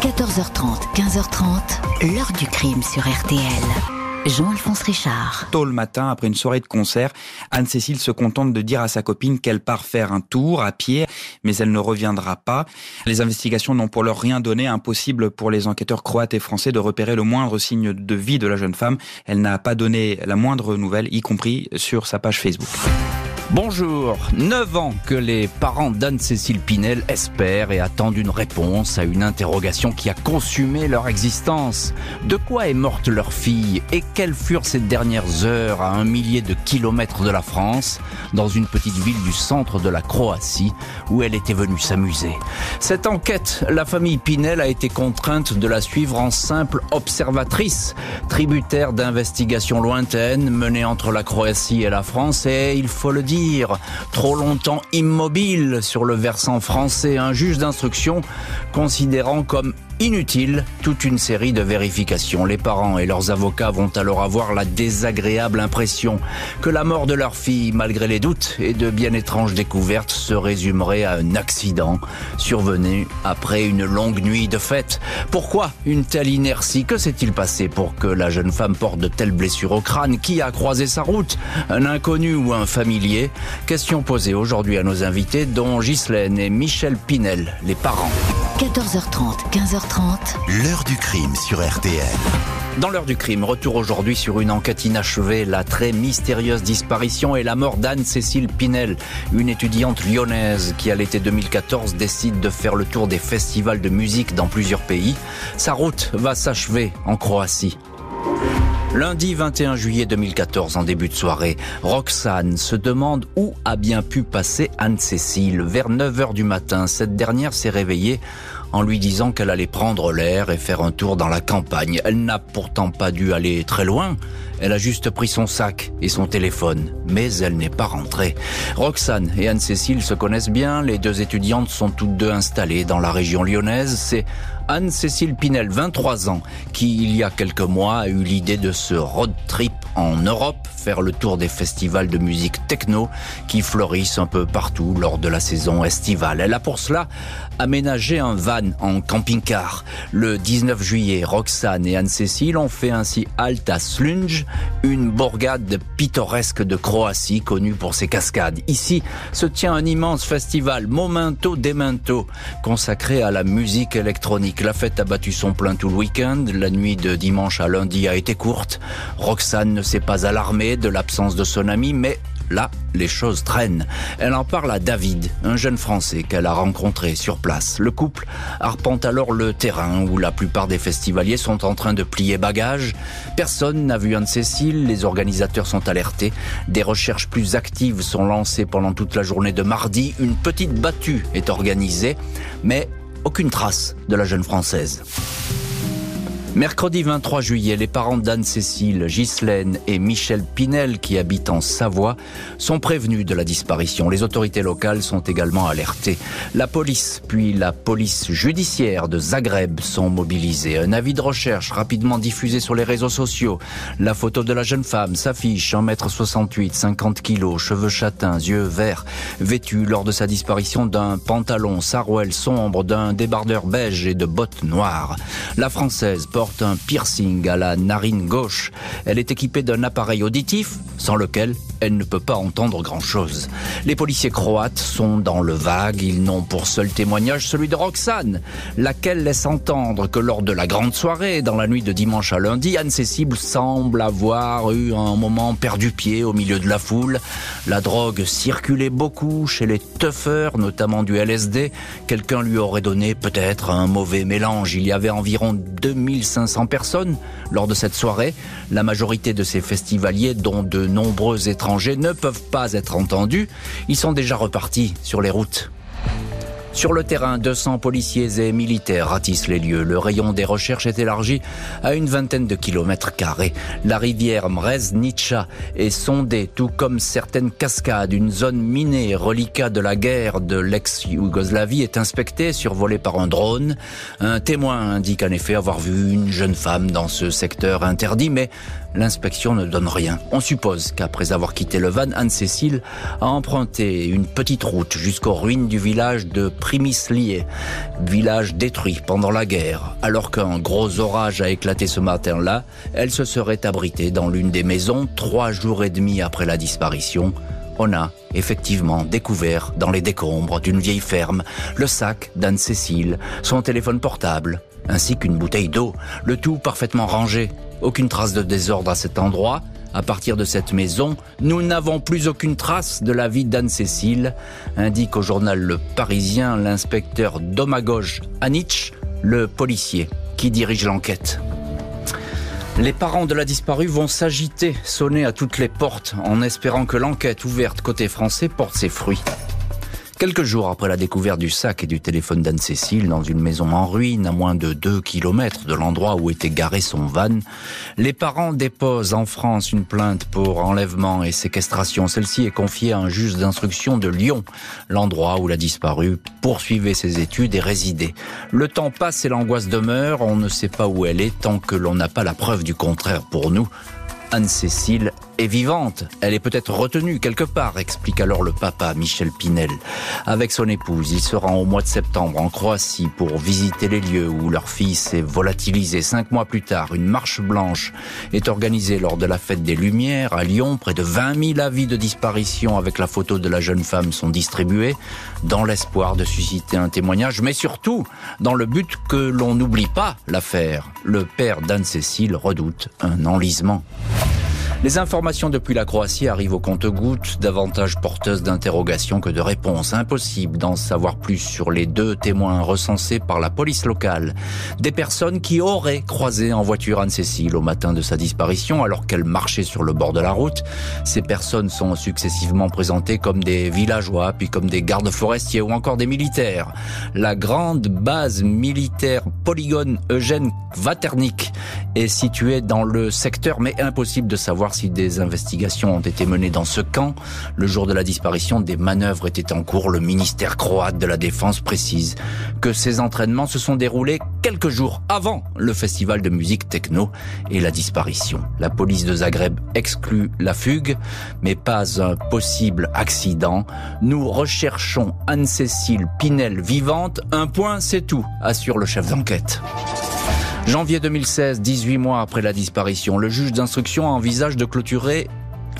14h30, 15h30, l'heure du crime sur RTL. Jean-Alphonse Richard. Tôt le matin, après une soirée de concert, Anne-Cécile se contente de dire à sa copine qu'elle part faire un tour à pied, mais elle ne reviendra pas. Les investigations n'ont pour leur rien donné, impossible pour les enquêteurs croates et français de repérer le moindre signe de vie de la jeune femme. Elle n'a pas donné la moindre nouvelle, y compris sur sa page Facebook. Bonjour, 9 ans que les parents d'Anne-Cécile Pinel espèrent et attendent une réponse à une interrogation qui a consumé leur existence. De quoi est morte leur fille et quelles furent ces dernières heures à un millier de kilomètres de la France, dans une petite ville du centre de la Croatie où elle était venue s'amuser? Cette enquête, la famille Pinel a été contrainte de la suivre en simple observatrice, tributaire d'investigations lointaines menées entre la Croatie et la France et, il faut le dire, trop longtemps immobile sur le versant français, un juge d'instruction considérant comme inutile toute une série de vérifications. Les parents et leurs avocats vont alors avoir la désagréable impression que la mort de leur fille, malgré les doutes et de bien étranges découvertes, se résumerait à un accident survenu après une longue nuit de fête. Pourquoi une telle inertie? Que s'est-il passé pour que la jeune femme porte de telles blessures au crâne? Qui a croisé sa route? Un inconnu ou un familier? Question posée aujourd'hui à nos invités, dont Ghislaine et Michel Pinel, les parents. 14h30, 15h30. L'heure du crime sur RTL. Dans l'heure du crime, retour aujourd'hui sur une enquête inachevée, la très mystérieuse disparition et la mort d'Anne-Cécile Pinel, une étudiante lyonnaise qui à l'été 2014 décide de faire le tour des festivals de musique dans plusieurs pays. Sa route va s'achever en Croatie. Lundi 21 juillet 2014, en début de soirée, Roxane se demande où a bien pu passer Anne-Cécile. Vers 9 heures du matin, cette dernière s'est réveillée en lui disant qu'elle allait prendre l'air et faire un tour dans la campagne. Elle n'a pourtant pas dû aller très loin. Elle a juste pris son sac et son téléphone, mais elle n'est pas rentrée. Roxane et Anne-Cécile se connaissent bien, les deux étudiantes sont toutes deux installées dans la région lyonnaise. C'est Anne-Cécile Pinel, 23 ans, qui il y a quelques mois a eu l'idée de ce road trip en Europe, faire le tour des festivals de musique techno qui fleurissent un peu partout lors de la saison estivale. Elle a pour cela aménagé un van en camping-car. Le 19 juillet, Roxane et Anne-Cécile ont fait ainsi halte à Slunj, une bourgade pittoresque de Croatie connue pour ses cascades. Ici se tient un immense festival Momento Demento consacré à la musique électronique. La fête a battu son plein tout le week-end. La nuit de dimanche à lundi a été courte. Roxane ne s'est pas alarmée de l'absence de son ami, mais Là, les choses traînent. Elle en parle à David, un jeune Français qu'elle a rencontré sur place. Le couple arpente alors le terrain où la plupart des festivaliers sont en train de plier bagages. Personne n'a vu Anne-Cécile, les organisateurs sont alertés. Des recherches plus actives sont lancées pendant toute la journée de mardi. Une petite battue est organisée, mais aucune trace de la jeune Française. Mercredi 23 juillet, les parents d'Anne-Cécile, Ghislaine et Michel Pinel, qui habitent en Savoie, sont prévenus de la disparition. Les autorités locales sont également alertées. La police, puis la police judiciaire de Zagreb sont mobilisées. Un avis de recherche rapidement diffusé sur les réseaux sociaux. La photo de la jeune femme s'affiche 1m68, 50 kg, cheveux châtains, yeux verts, vêtue lors de sa disparition d'un pantalon sarouel sombre, d'un débardeur beige et de bottes noires. La française porte un piercing à la narine gauche. Elle est équipée d'un appareil auditif sans lequel elle ne peut pas entendre grand-chose. Les policiers croates sont dans le vague, ils n'ont pour seul témoignage celui de Roxane, laquelle laisse entendre que lors de la grande soirée, dans la nuit de dimanche à lundi, Anne-Cécile semble avoir eu un moment perdu pied au milieu de la foule. La drogue circulait beaucoup chez les tuffers, notamment du LSD. Quelqu'un lui aurait donné peut-être un mauvais mélange. Il y avait environ 2500 personnes lors de cette soirée. La majorité de ces festivaliers, dont de nombreux étrangers, ne peuvent pas être entendus. Ils sont déjà repartis sur les routes. Sur le terrain, 200 policiers et militaires ratissent les lieux. Le rayon des recherches est élargi à une vingtaine de kilomètres carrés. La rivière Mreznica est sondée, tout comme certaines cascades. Une zone minée, reliquat de la guerre de l'ex-Yougoslavie, est inspectée, survolée par un drone. Un témoin indique en effet avoir vu une jeune femme dans ce secteur interdit, mais l'inspection ne donne rien. On suppose qu'après avoir quitté le van, Anne-Cécile a emprunté une petite route jusqu'aux ruines du village de Primislier, village détruit pendant la guerre. Alors qu'un gros orage a éclaté ce matin-là, elle se serait abritée dans l'une des maisons trois jours et demi après la disparition on a effectivement découvert dans les décombres d'une vieille ferme le sac d'Anne-Cécile, son téléphone portable, ainsi qu'une bouteille d'eau, le tout parfaitement rangé. Aucune trace de désordre à cet endroit. À partir de cette maison, nous n'avons plus aucune trace de la vie d'Anne-Cécile, indique au journal Le Parisien l'inspecteur Domagoj Anich, le policier qui dirige l'enquête. Les parents de la disparue vont s'agiter, sonner à toutes les portes, en espérant que l'enquête ouverte côté français porte ses fruits. Quelques jours après la découverte du sac et du téléphone d'Anne-Cécile dans une maison en ruine à moins de 2 kilomètres de l'endroit où était garé son van, les parents déposent en France une plainte pour enlèvement et séquestration. Celle-ci est confiée à un juge d'instruction de Lyon, l'endroit où la disparue poursuivait ses études et résidait. Le temps passe et l'angoisse demeure, on ne sait pas où elle est tant que l'on n'a pas la preuve du contraire pour nous. Anne-Cécile est vivante. Elle est peut-être retenue quelque part, explique alors le papa Michel Pinel. Avec son épouse, il se rend au mois de septembre en Croatie pour visiter les lieux où leur fille s'est volatilisée. Cinq mois plus tard, une marche blanche est organisée lors de la fête des Lumières à Lyon. Près de 20 000 avis de disparition avec la photo de la jeune femme sont distribués dans l'espoir de susciter un témoignage, mais surtout dans le but que l'on n'oublie pas l'affaire. Le père d'Anne-Cécile redoute un enlisement. Les informations depuis la Croatie arrivent au compte-gouttes, davantage porteuses d'interrogations que de réponses. Impossible d'en savoir plus sur les deux témoins recensés par la police locale. Des personnes qui auraient croisé en voiture Anne-Cécile au matin de sa disparition alors qu'elle marchait sur le bord de la route. Ces personnes sont successivement présentées comme des villageois, puis comme des gardes forestiers ou encore des militaires. La grande base militaire polygone Eugène Vaternik est située dans le secteur, mais impossible de savoir si des investigations ont été menées dans ce camp. Le jour de la disparition, des manœuvres étaient en cours. Le ministère croate de la Défense précise que ces entraînements se sont déroulés quelques jours avant le festival de musique techno et la disparition. La police de Zagreb exclut la fugue, mais pas un possible accident. Nous recherchons Anne-Cécile Pinel vivante. Un point, c'est tout, assure le chef d'enquête. Janvier 2016, 18 mois après la disparition, le juge d'instruction envisage de clôturer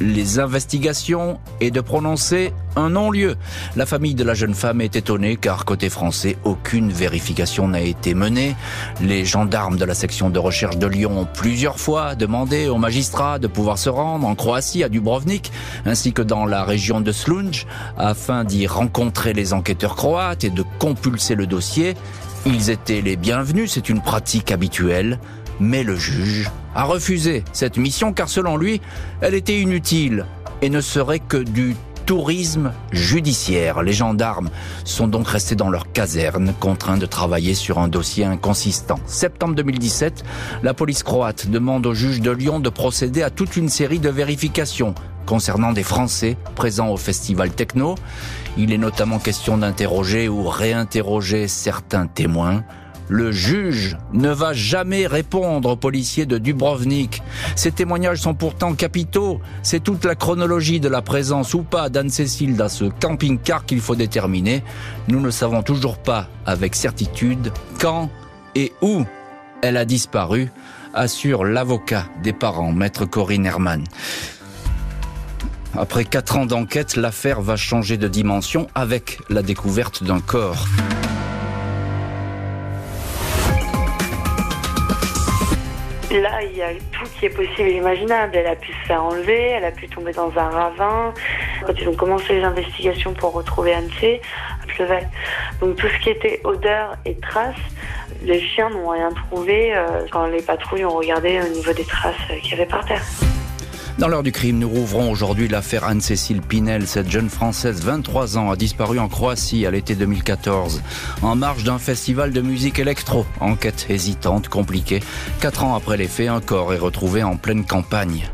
les investigations et de prononcer un non-lieu. La famille de la jeune femme est étonnée car côté français, aucune vérification n'a été menée. Les gendarmes de la section de recherche de Lyon ont plusieurs fois demandé aux magistrats de pouvoir se rendre en Croatie, à Dubrovnik, ainsi que dans la région de Slunj, afin d'y rencontrer les enquêteurs croates et de compulser le dossier. Ils étaient les bienvenus, c'est une pratique habituelle, mais le juge a refusé cette mission car selon lui, elle était inutile et ne serait que du tourisme judiciaire. Les gendarmes sont donc restés dans leur caserne, contraints de travailler sur un dossier inconsistant. Septembre 2017, la police croate demande au juge de Lyon de procéder à toute une série de vérifications concernant des Français présents au festival techno. Il est notamment question d'interroger ou réinterroger certains témoins. Le juge ne va jamais répondre aux policiers de Dubrovnik. Ces témoignages sont pourtant capitaux. C'est toute la chronologie de la présence ou pas d'Anne-Cécile dans ce camping-car qu'il faut déterminer. Nous ne savons toujours pas avec certitude quand et où elle a disparu, assure l'avocat des parents, maître Corinne Herman. Après quatre ans d'enquête, l'affaire va changer de dimension avec la découverte d'un corps. Là, il y a tout qui est possible et imaginable. Elle a pu se faire enlever, elle a pu tomber dans un ravin. Quand ils ont commencé les investigations pour retrouver Anne-C, pleuvait. Donc tout ce qui était odeur et traces, les chiens n'ont rien trouvé euh, quand les patrouilles ont regardé au niveau des traces qu'il y avait par terre. Dans l'heure du crime, nous rouvrons aujourd'hui l'affaire Anne-Cécile Pinel. Cette jeune Française, 23 ans, a disparu en Croatie à l'été 2014, en marge d'un festival de musique électro. Enquête hésitante, compliquée. Quatre ans après les faits, un corps est retrouvé en pleine campagne.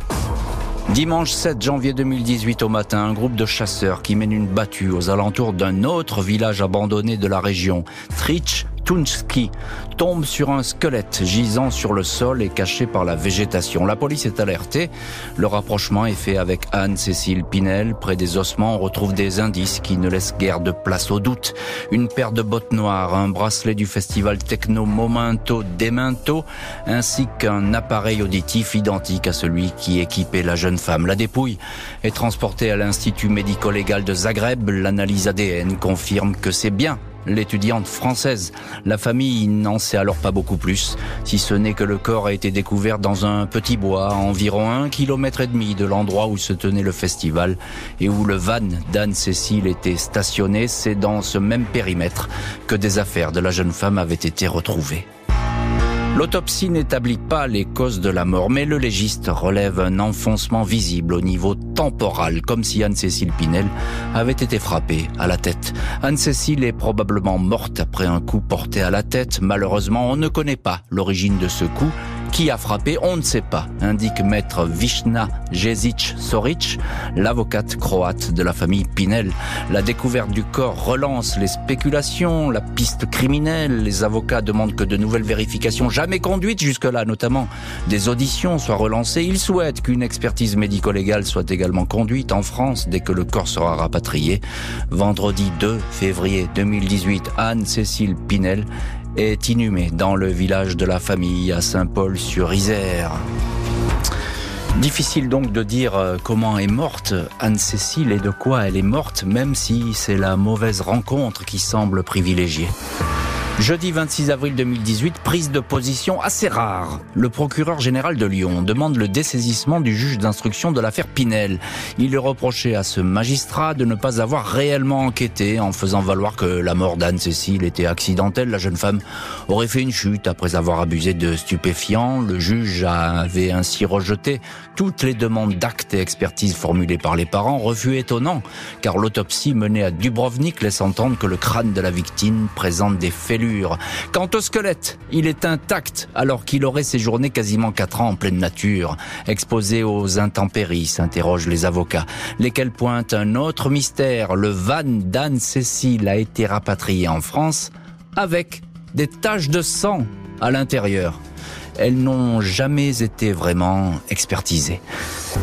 Dimanche 7 janvier 2018 au matin, un groupe de chasseurs qui mène une battue aux alentours d'un autre village abandonné de la région, Trich, Tunski tombe sur un squelette gisant sur le sol et caché par la végétation. La police est alertée. Le rapprochement est fait avec Anne-Cécile Pinel. Près des ossements, on retrouve des indices qui ne laissent guère de place au doute. Une paire de bottes noires, un bracelet du festival techno Momento Demento, ainsi qu'un appareil auditif identique à celui qui équipait la jeune femme. La dépouille est transportée à l'Institut médico-légal de Zagreb. L'analyse ADN confirme que c'est bien l'étudiante française. La famille n'en sait alors pas beaucoup plus, si ce n'est que le corps a été découvert dans un petit bois à environ un kilomètre et demi de l'endroit où se tenait le festival et où le van d'Anne-Cécile était stationné. C'est dans ce même périmètre que des affaires de la jeune femme avaient été retrouvées. L'autopsie n'établit pas les causes de la mort, mais le légiste relève un enfoncement visible au niveau temporal, comme si Anne-Cécile Pinel avait été frappée à la tête. Anne-Cécile est probablement morte après un coup porté à la tête. Malheureusement, on ne connaît pas l'origine de ce coup. Qui a frappé On ne sait pas, indique maître Vishna Jezic Soric, l'avocate croate de la famille Pinel. La découverte du corps relance les spéculations, la piste criminelle. Les avocats demandent que de nouvelles vérifications jamais conduites jusque-là, notamment des auditions, soient relancées. Ils souhaitent qu'une expertise médico-légale soit également conduite en France dès que le corps sera rapatrié. Vendredi 2 février 2018, Anne-Cécile Pinel est inhumée dans le village de la famille à Saint-Paul-sur-Isère. Difficile donc de dire euh, comment est morte Anne-Cécile et de quoi elle est morte, même si c'est la mauvaise rencontre qui semble privilégiée. Jeudi 26 avril 2018, prise de position assez rare. Le procureur général de Lyon demande le dessaisissement du juge d'instruction de l'affaire Pinel. Il est reproché à ce magistrat de ne pas avoir réellement enquêté en faisant valoir que la mort d'Anne-Cécile était accidentelle. La jeune femme aurait fait une chute après avoir abusé de stupéfiants. Le juge avait ainsi rejeté toutes les demandes d'actes et expertises formulées par les parents. Refus étonnant, car l'autopsie menée à Dubrovnik laisse entendre que le crâne de la victime présente des fêlures Quant au squelette, il est intact alors qu'il aurait séjourné quasiment quatre ans en pleine nature. Exposé aux intempéries, s'interrogent les avocats, lesquels pointent un autre mystère. Le van d'Anne-Cécile a été rapatrié en France avec des taches de sang à l'intérieur elles n'ont jamais été vraiment expertisées.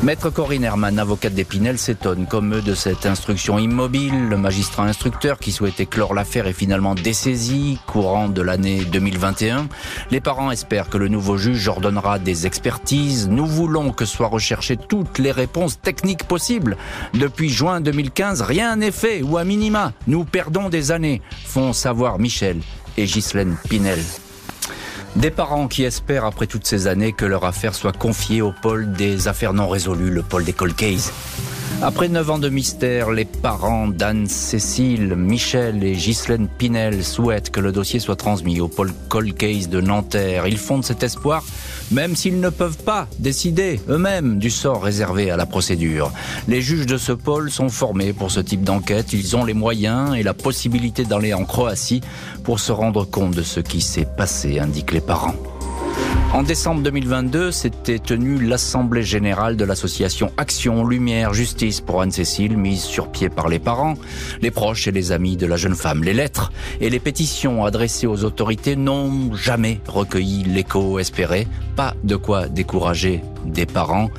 Maître Corinne Herman, avocate d'Épinel, s'étonne comme eux de cette instruction immobile. Le magistrat instructeur qui souhaitait clore l'affaire est finalement dessaisi courant de l'année 2021. Les parents espèrent que le nouveau juge ordonnera des expertises. Nous voulons que soient recherchées toutes les réponses techniques possibles. Depuis juin 2015, rien n'est fait ou à minima, nous perdons des années, font savoir Michel et Ghislaine Pinel. Des parents qui espèrent, après toutes ces années, que leur affaire soit confiée au pôle des affaires non résolues, le pôle des cold cases. Après neuf ans de mystère, les parents d'Anne-Cécile, Michel et Ghislaine Pinel souhaitent que le dossier soit transmis au pôle Cold Case de Nanterre. Ils fondent cet espoir, même s'ils ne peuvent pas décider eux-mêmes du sort réservé à la procédure. Les juges de ce pôle sont formés pour ce type d'enquête. Ils ont les moyens et la possibilité d'aller en Croatie pour se rendre compte de ce qui s'est passé, indiquent les parents. En décembre 2022, s'était tenue l'Assemblée générale de l'association Action Lumière Justice pour Anne-Cécile, mise sur pied par les parents, les proches et les amis de la jeune femme. Les lettres et les pétitions adressées aux autorités n'ont jamais recueilli l'écho espéré. Pas de quoi décourager des parents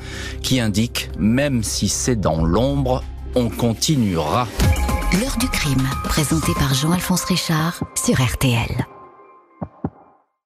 qui indiquent, même si c'est dans l'ombre, on continuera. L'heure du crime, présenté par Jean-Alphonse Richard sur RTL.